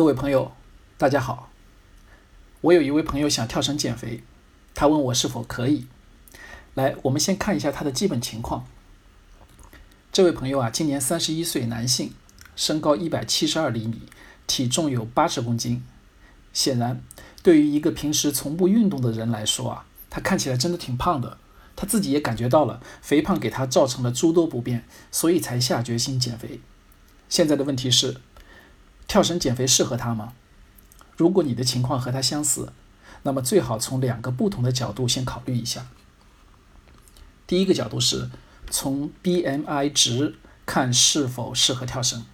各位朋友，大家好。我有一位朋友想跳绳减肥，他问我是否可以。来，我们先看一下他的基本情况。这位朋友啊，今年三十一岁，男性，身高一百七十二厘米，体重有八十公斤。显然，对于一个平时从不运动的人来说啊，他看起来真的挺胖的。他自己也感觉到了肥胖给他造成了诸多不便，所以才下决心减肥。现在的问题是，跳绳减肥适合他吗？如果你的情况和他相似，那么最好从两个不同的角度先考虑一下。第一个角度是从 BMI 值看是否适合跳绳。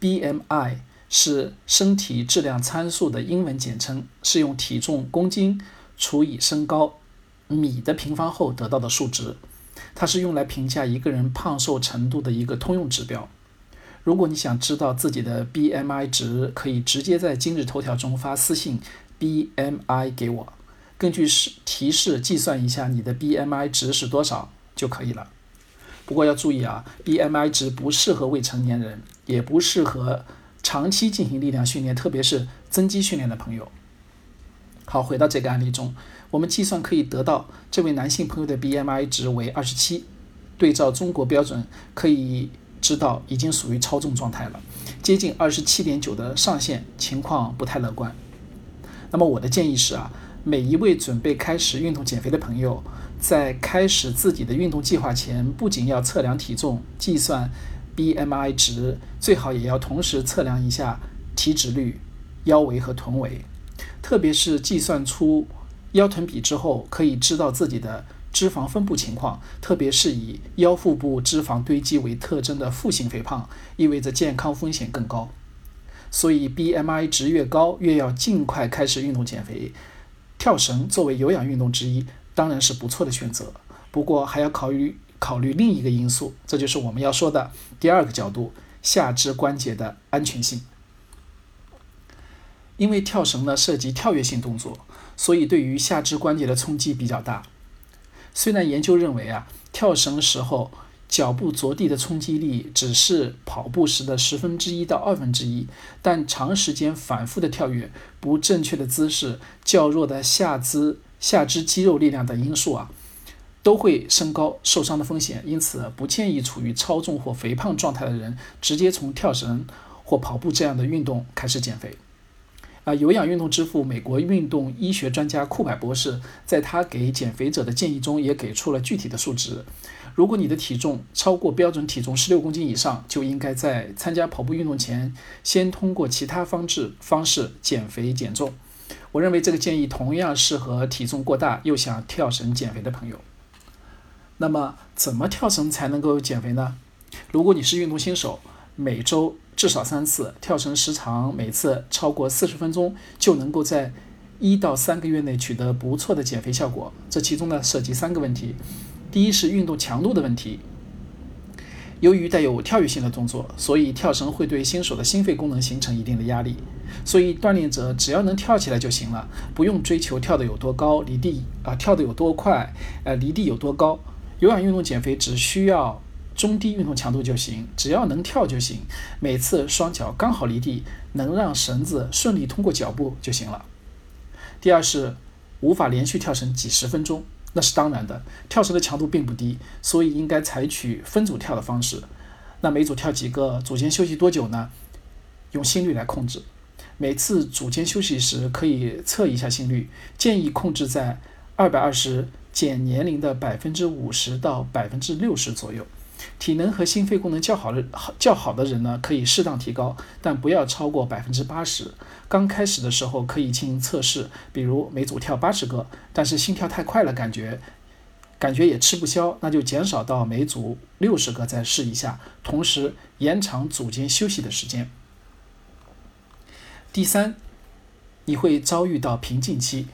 BMI 是身体质量参数的英文简称，是用体重公斤除以身高米的平方后得到的数值，它是用来评价一个人胖瘦程度的一个通用指标。如果你想知道自己的 BMI 值，可以直接在今日头条中发私信 BMI 给我，根据示提示计算一下你的 BMI 值是多少就可以了。不过要注意啊，BMI 值不适合未成年人，也不适合长期进行力量训练，特别是增肌训练的朋友。好，回到这个案例中，我们计算可以得到这位男性朋友的 BMI 值为二十七，对照中国标准可以。知道已经属于超重状态了，接近二十七点九的上限，情况不太乐观。那么我的建议是啊，每一位准备开始运动减肥的朋友，在开始自己的运动计划前，不仅要测量体重、计算 BMI 值，最好也要同时测量一下体脂率、腰围和臀围，特别是计算出腰臀比之后，可以知道自己的。脂肪分布情况，特别是以腰腹部脂肪堆积为特征的腹型肥胖，意味着健康风险更高。所以 BMI 值越高，越要尽快开始运动减肥。跳绳作为有氧运动之一，当然是不错的选择。不过还要考虑考虑另一个因素，这就是我们要说的第二个角度：下肢关节的安全性。因为跳绳呢涉及跳跃性动作，所以对于下肢关节的冲击比较大。虽然研究认为啊，跳绳时候脚部着地的冲击力只是跑步时的十分之一到二分之一，但长时间反复的跳跃、不正确的姿势、较弱的下肢下肢肌肉力量等因素啊，都会升高受伤的风险。因此，不建议处于超重或肥胖状态的人直接从跳绳或跑步这样的运动开始减肥。啊，有氧运动之父、美国运动医学专家库柏博士，在他给减肥者的建议中也给出了具体的数值。如果你的体重超过标准体重十六公斤以上，就应该在参加跑步运动前，先通过其他方式方式减肥减重。我认为这个建议同样适合体重过大又想跳绳减肥的朋友。那么，怎么跳绳才能够减肥呢？如果你是运动新手，每周至少三次跳绳，时长每次超过四十分钟，就能够在一到三个月内取得不错的减肥效果。这其中呢涉及三个问题：第一是运动强度的问题。由于带有跳跃性的动作，所以跳绳会对新手的心肺功能形成一定的压力。所以锻炼者只要能跳起来就行了，不用追求跳得有多高，离地啊跳得有多快，呃离地有多高。有氧运动减肥只需要。中低运动强度就行，只要能跳就行。每次双脚刚好离地，能让绳子顺利通过脚步就行了。第二是无法连续跳绳几十分钟，那是当然的。跳绳的强度并不低，所以应该采取分组跳的方式。那每组跳几个，组间休息多久呢？用心率来控制。每次组间休息时可以测一下心率，建议控制在二百二十减年龄的百分之五十到百分之六十左右。体能和心肺功能较好的好较好的人呢，可以适当提高，但不要超过百分之八十。刚开始的时候可以进行测试，比如每组跳八十个，但是心跳太快了，感觉感觉也吃不消，那就减少到每组六十个再试一下，同时延长组间休息的时间。第三，你会遭遇到瓶颈期，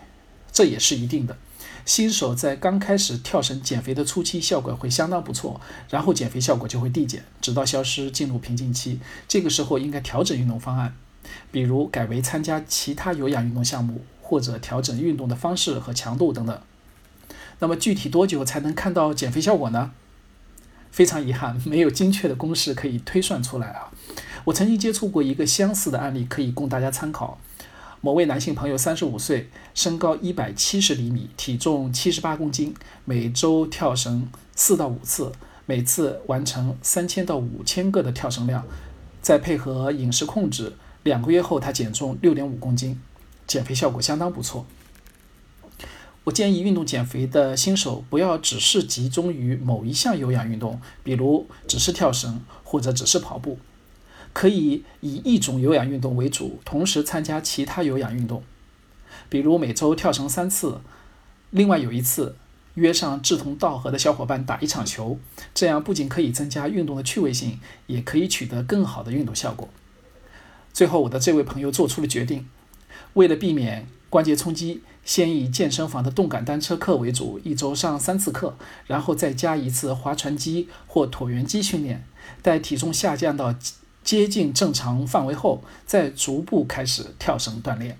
这也是一定的。新手在刚开始跳绳减肥的初期，效果会相当不错，然后减肥效果就会递减，直到消失，进入瓶颈期。这个时候应该调整运动方案，比如改为参加其他有氧运动项目，或者调整运动的方式和强度等等。那么具体多久才能看到减肥效果呢？非常遗憾，没有精确的公式可以推算出来啊。我曾经接触过一个相似的案例，可以供大家参考。某位男性朋友，三十五岁，身高一百七十厘米，体重七十八公斤，每周跳绳四到五次，每次完成三千到五千个的跳绳量，再配合饮食控制，两个月后他减重六点五公斤，减肥效果相当不错。我建议运动减肥的新手不要只是集中于某一项有氧运动，比如只是跳绳或者只是跑步。可以以一种有氧运动为主，同时参加其他有氧运动，比如每周跳绳三次，另外有一次约上志同道合的小伙伴打一场球，这样不仅可以增加运动的趣味性，也可以取得更好的运动效果。最后，我的这位朋友做出了决定，为了避免关节冲击，先以健身房的动感单车课为主，一周上三次课，然后再加一次划船机或椭圆机训练，待体重下降到。接近正常范围后，再逐步开始跳绳锻炼。